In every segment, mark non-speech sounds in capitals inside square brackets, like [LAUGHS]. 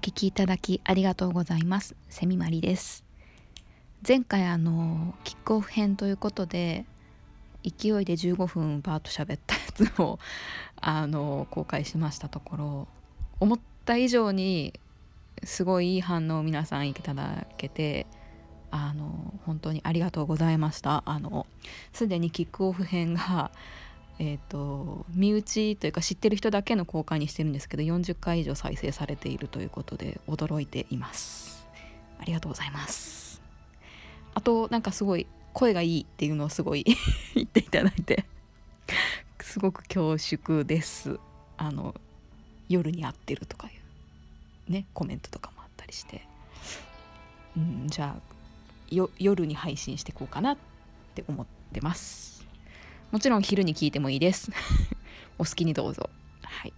聞きいただきありがとうございます。セミマリです。前回あのキックオフ編ということで勢いで15分バーッと喋ったやつを [LAUGHS] あの公開しましたところ思った以上にすごいいい反応を皆さんいただけてあの本当にありがとうございました。あのすでにキックオフ編がえーと、身内というか知ってる人だけの公開にしてるんですけど40回以上再生されているということで驚いています。ありがとうございます。あとなんかすごい声がいいっていうのをすごい [LAUGHS] 言っていただいてすごく恐縮です。あの夜に会ってるとかいうねコメントとかもあったりして。うんじゃあ夜に配信していこうかなって思ってます。もちろん昼に聞いてもいいです。[LAUGHS] お好きにどうぞ。はい。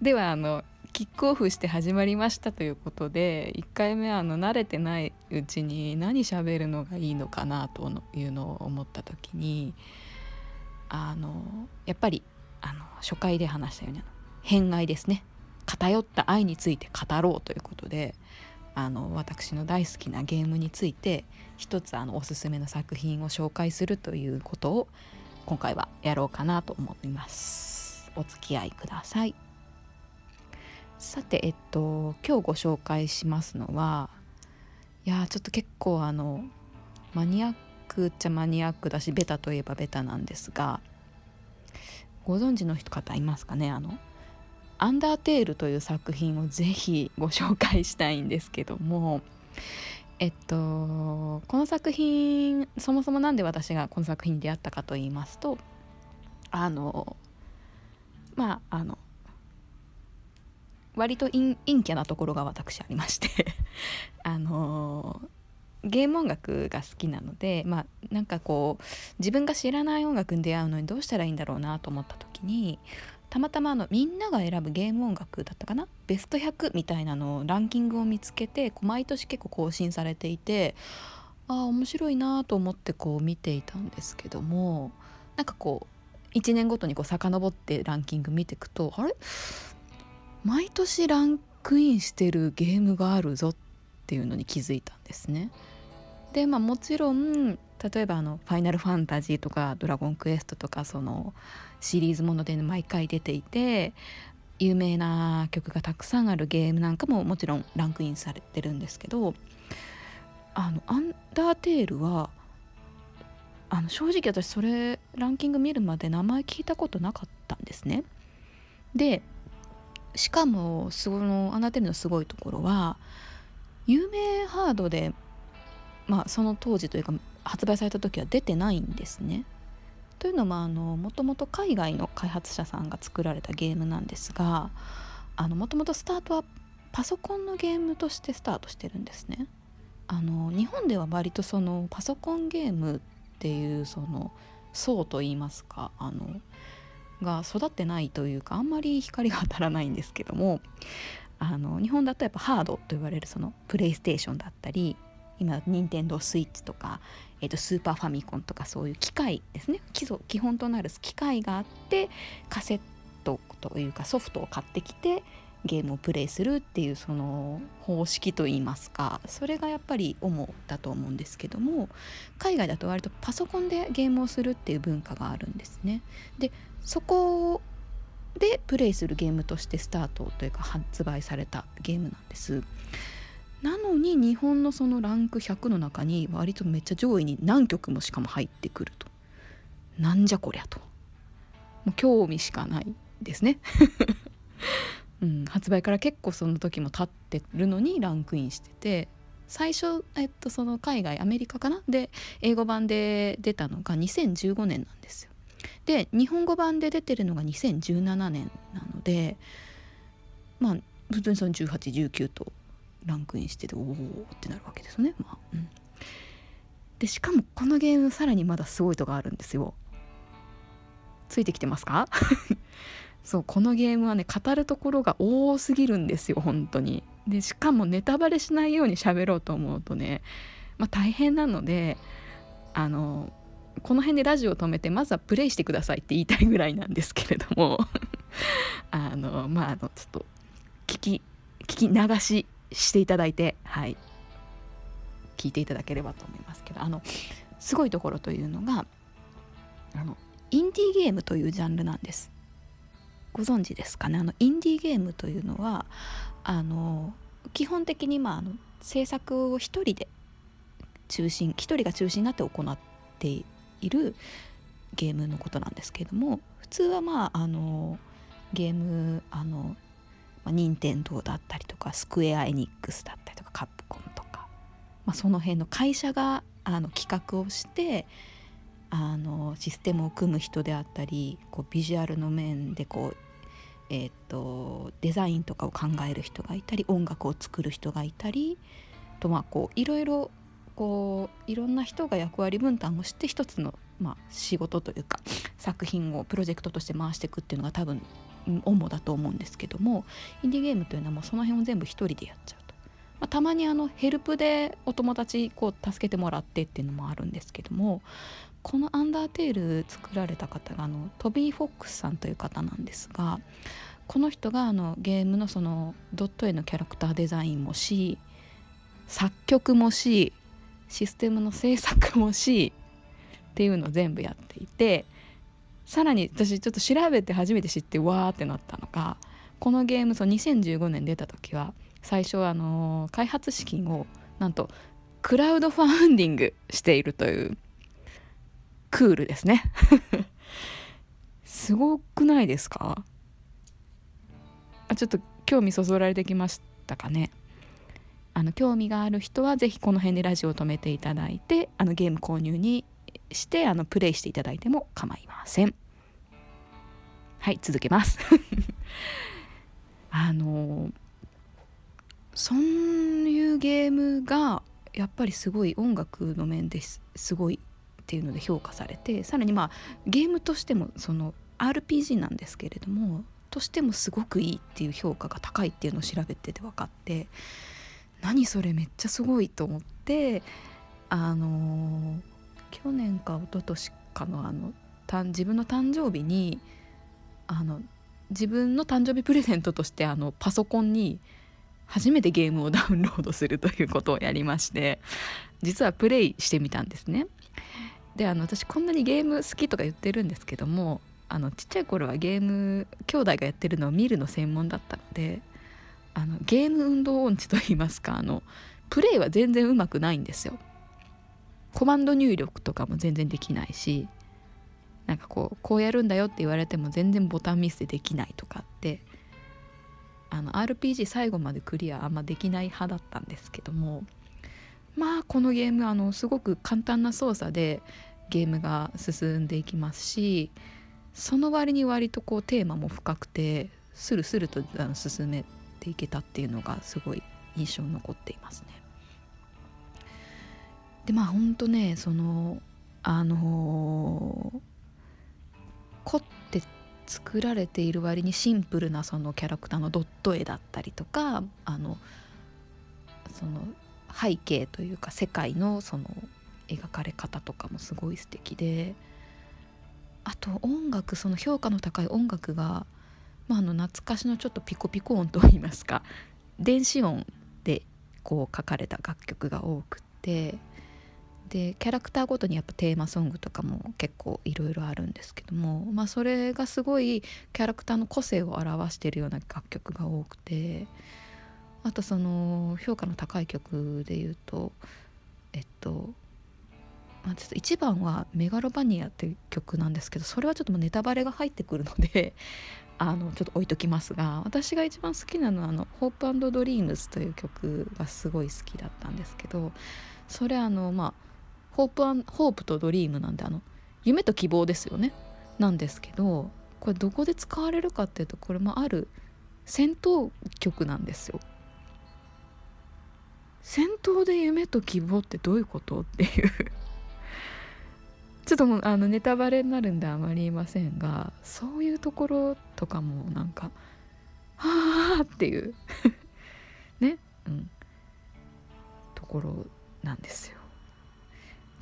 ではあのキックオフして始まりましたということで1回目あの慣れてないうちに何喋るのがいいのかなというのを思った時にあのやっぱりあの初回で話したように偏愛ですね。偏った愛について語ろうということであの私の大好きなゲームについて一つあのおすすめの作品を紹介するということを今回はやろうかなと思います。お付き合いください。さてえっと今日ご紹介しますのはいやちょっと結構あのマニアックっちゃマニアックだしベタといえばベタなんですがご存知の人方いますかね？あの「アンダーテール」という作品をぜひご紹介したいんですけどもえっとこの作品そもそも何で私がこの作品に出会ったかと言いますとあのまああの割と陰キャなところが私ありまして [LAUGHS] あのゲーム音楽が好きなのでまあなんかこう自分が知らない音楽に出会うのにどうしたらいいんだろうなと思った時にたまたまあのみんなが選ぶゲーム音楽だったかな？ベスト100みたいなのをランキングを見つけてこう毎年結構更新されていてああ面白いなと思ってこう見ていたんですけどもなんかこう1年ごとにこう遡ってランキング見ていくとあれ？毎年ランクインしてるゲームがあるぞっていうのに気づいたんですね。でまあもちろん例えばあの「ファイナルファンタジー」とか「ドラゴンクエスト」とかそのシリーズもので毎回出ていて有名な曲がたくさんあるゲームなんかももちろんランクインされてるんですけどあのアンダーテールはあの正直私それランキング見るまで名前聞いたことなかったんですね。でしかもそのアンダーテールのすごいところは有名ハードでまあその当時というか発売された時は出てないんですね。というのももともと海外の開発者さんが作られたゲームなんですがもともとスタートはパソコンのゲームとしてスタートしてるんですね。あの日本では割とそのパソコンゲームっていうその層といいますかあのが育ってないというかあんまり光が当たらないんですけどもあの日本だとやっぱハードと言われるそのプレイステーションだったり今任天堂スイッチとか、えー、とスーパーファミコンとかそういう機械ですね基礎基本となる機械があってカセットというかソフトを買ってきてゲームをプレイするっていうその方式といいますかそれがやっぱり主だと思うんですけども海外だと割とパソコンでゲームをするっていう文化があるんですね。でそこでプレイするゲームとしてスタートというか発売されたゲームなんです。なのに日本のそのランク100の中に割とめっちゃ上位に何曲もしかも入ってくると。なんじゃこりゃと。もう興味しかないですね、[LAUGHS] うん、発売から結構その時も経ってるのにランクインしてて最初、えっと、その海外アメリカかな？で英語版で出たのが2015年なんですよ。で日本語版で出てるのが2017年なのでまあ普通にその1819とランクインしてておおってなるわけですね。まあうん、でしかもこのゲームさらにまだすごいとがあるんですよ。ついてきてますか？[LAUGHS] そうこのゲームはね語るところが多すぎるんですよ本当に。でしかもネタバレしないように喋ろうと思うとね、まあ、大変なのであのこの辺でラジオを止めてまずはプレイしてくださいって言いたいぐらいなんですけれども [LAUGHS] あのまああのちょっと聞き聞き流ししていただいてはい。聞いていただければと思いますけどあのすごいところというのがあのインディーゲームというジャンルなんです。ご存知ですかね？あのインディーゲームというのはあの基本的にまああの制作を一人で中心一人が中心になって行っているゲームのことなんですけれども普通はまああのゲームあの、任天堂だったりとかスクエア・エニックスだったりとかカプコンとか、まあ、その辺の会社があの企画をしてあのシステムを組む人であったりこうビジュアルの面でこう、えーと、デザインとかを考える人がいたり音楽を作る人がいたりとまあこういろいろこういろんな人が役割分担をして一つの、まあ、仕事というか作品をプロジェクトとして回していくっていうのが多分主だと思うんですけどもインディーゲームというのはもうその辺を全部一人でやっちゃうと、まあ、たまにあのヘルプでお友達こう助けてもらってっていうのもあるんですけどもこの「アンダーテール」作られた方があのトビー・フォックスさんという方なんですがこの人があのゲームのそのドット絵のキャラクターデザインもし作曲もしシステムの制作もしっていうのを全部やっていてさらに私ちょっと調べて初めて知ってわーってなったのがこのゲームその2015年出た時は最初はあの開発資金をなんとクラウドファンディングしているというクールですね。[LAUGHS] すごくないですか？あちょっと興味そそられてきましたかね。あの興味がある人は是非この辺でラジオを止めていただいてあのゲーム購入にしてあのプレイしていただいても構いません。はい続けます。[LAUGHS] あのそういうゲームがやっぱりすごい音楽の面ですすごいっていうので評価されてさらにまあゲームとしてもその RPG なんですけれどもとしてもすごくいいっていう評価が高いっていうのを調べてて分かって何それめっちゃすごいと思ってあの去年か一昨年かのあの自分の誕生日にあの自分の誕生日プレゼントとしてあのパソコンに初めてゲームをダウンロードするということをやりまして実はプレイしてみたんですね。であの私こんなにゲーム好きとか言ってるんですけどもあのちっちゃい頃はゲーム兄弟がやってるのを見るの専門だったのであのゲーム運動音痴といいますかあのプレイは全然うまくないんですよ。コマンド入力とかも全然できないしなんかこうこうやるんだよって言われても全然ボタンミスでできないとかってあの RPG 最後までクリアあんまできない派だったんですけどもまあこのゲームあのすごく簡単な操作でゲームが進んでいきますしその割に割とこうテーマも深くてスルスルとあの進めていけたっていうのがすごい印象に残っていますね。でまあほんとねそのあのー、凝って作られている割にシンプルなそのキャラクターのドット絵だったりとかあのその背景というか世界のその描かれ方とかもすごい素敵であと音楽その評価の高い音楽が、まあ、あの懐かしのちょっとピコピコ音といいますか電子音でこう書かれた楽曲が多くってでキャラクターごとにやっぱテーマソングとかも結構いろいろあるんですけども、まあ、それがすごいキャラクターの個性を表しているような楽曲が多くてあとその評価の高い曲で言うとえっとまあ、ちょっと1番は「メガロバニア」っていう曲なんですけどそれはちょっとネタバレが入ってくるので [LAUGHS] あのちょっと置いときますが私が一番好きなのはあの「ホープドリームズ」という曲がすごい好きだったんですけどそれあのまあホープホープとドリームなんであの夢と希望ですよね。なんですけどこれどこで使われるかっていうとこれもある戦闘曲なんですよ。戦闘で夢と希望ってどういうことっていう。[LAUGHS] ちょっともうあのネタバレになるんであまり言いませんがそういうところとかもなんかはあっていう。[LAUGHS] ね。うん。ところなんですよ。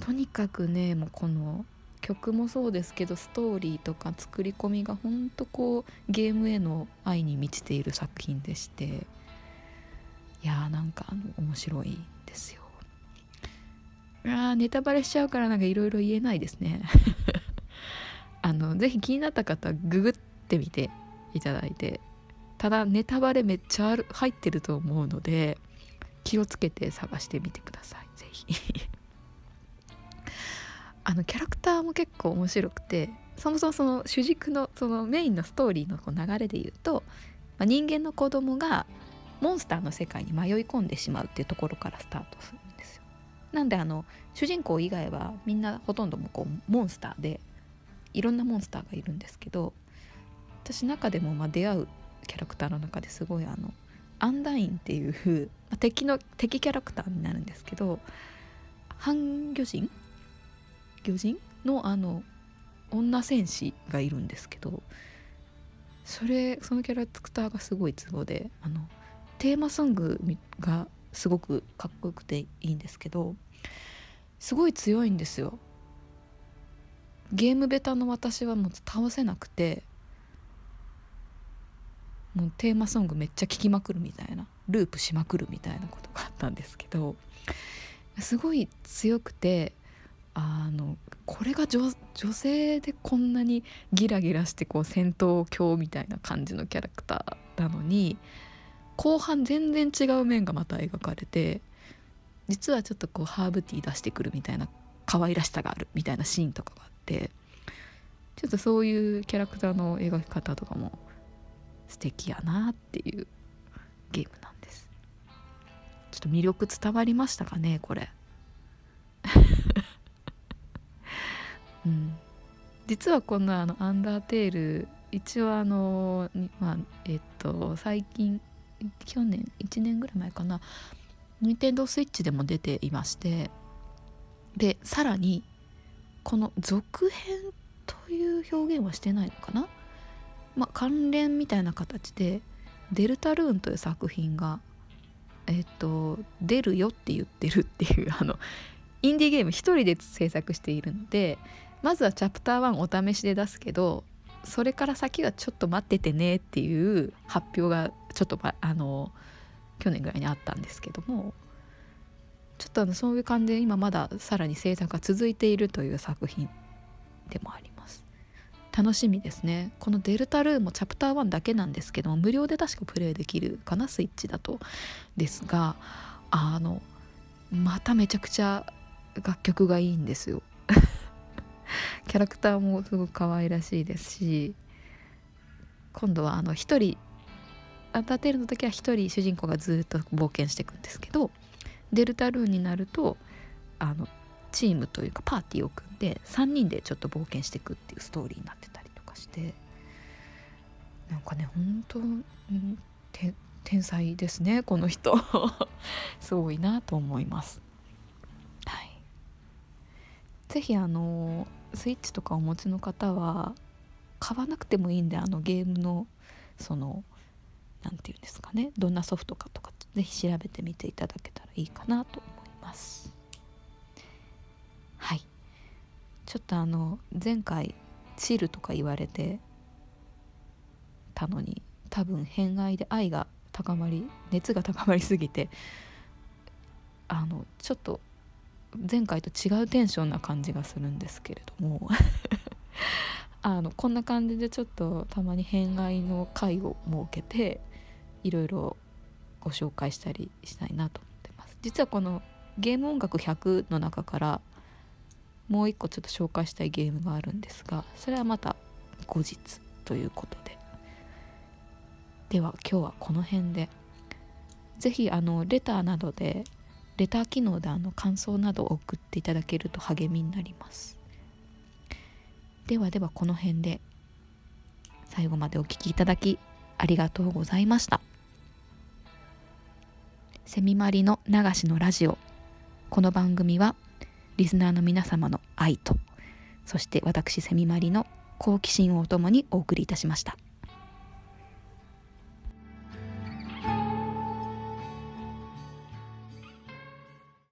とにかくねもうこの曲もそうですけどストーリーとか作り込みがほんとこうゲームへの愛に満ちている作品でしていやーなんかあの面白いんですよ。あネタバレしちゃうからなんかいろいろ言えないですね。[LAUGHS] あのぜひ気になった方はググってみていただいてただネタバレめっちゃある入ってると思うので気をつけて探してみてください。ぜひ。あのキャラクターも結構面白くてそもそもその主軸のそのメインのストーリーのこう流れで言うと、まあ、人間の子供がモンスターの世界に迷い込んでしまうっていうところからスタートするんですよ。なんであの主人公以外はみんなほとんどもこうモンスターでいろんなモンスターがいるんですけど私中でもま出会うキャラクターの中ですごいあのアンダインっていう、まあ、敵の敵キャラクターになるんですけど半魚人魚人のあの女戦士がいるんですけどそれそのキャラクターがすごいツボであのテーマソングがすごくかっこよくていいんですけどすごい強いんですよ。ゲームベタの私はもう倒せなくてもうテーマソングめっちゃ聴きまくるみたいなループしまくるみたいなことがあったんですけどすごい強くてあのこれが女性でこんなにギラギラしてこう戦闘狂みたいな感じのキャラクターなのに後半全然違う面がまた描かれて実はちょっとこうハーブティー出してくるみたいな可愛らしさがあるみたいなシーンとかがあってちょっとそういうキャラクターの描き方とかも素敵やなっていうゲームなんです。ちょっと魅力伝わりましたかねこれ。うん。実はこのあの「アンダーテール」一応あのまあえっと最近去年1年ぐらい前かな。任天堂スイッチでも出ていましてでさらにこの続編という表現はしてないのかな、まあ、関連みたいな形で「デルタルーン」という作品がえっと出るよって言ってるっていうあのインディーゲーム1人で制作しているのでまずはチャプター1お試しで出すけどそれから先はちょっと待っててねっていう発表がちょっとあの去年ぐらいにあったんですけどもちょっとあのそういう感じで今まださらに制作が続いているという作品でもあります。楽しみですね。このデルタルーもチャプター1だけなんですけども無料で確かプレイできるかなスイッチだと。ですがあのまためちゃくちゃ楽曲がいいんですよ。[LAUGHS] キャラクターもすごく可愛らしいですし今度はあの一人アンターテールの時は一人主人公がずっと冒険していくんですけどデルタルーンになるとあのチームというかパーティーを組んで3人でちょっと冒険していくっていうストーリーになってたりとかしてなんかね本当、天才ですねこの人 [LAUGHS] すごいなと思います。ぜひあのスイッチとかお持ちの方は買わなくてもいいんであのゲームのその何て言うんですかねどんなソフトかとか是非調べてみていただけたらいいかなと思います。はい。ちょっとあの前回チールとか言われてたのに多分偏愛で愛が高まり熱が高まりすぎてあのちょっと前回と違うテンションな感じがするんですけれども。[LAUGHS] あのこんな感じでちょっとたまに偏愛の回を設けていろいろご紹介したりしたいなと思ってます。実はこのゲーム音楽100の中からもう一個ちょっと紹介したいゲームがあるんですがそれはまた後日ということで。では今日はこの辺で。是非あのレターなどでレター機能であの感想などを送っていただけると励みになります。ではではこの辺で最後までお聴きいただきありがとうございました。セミマリの流しのラジオ。この番組はリスナーの皆様の愛とそして私セミマリの好奇心をともにお送りいたしました。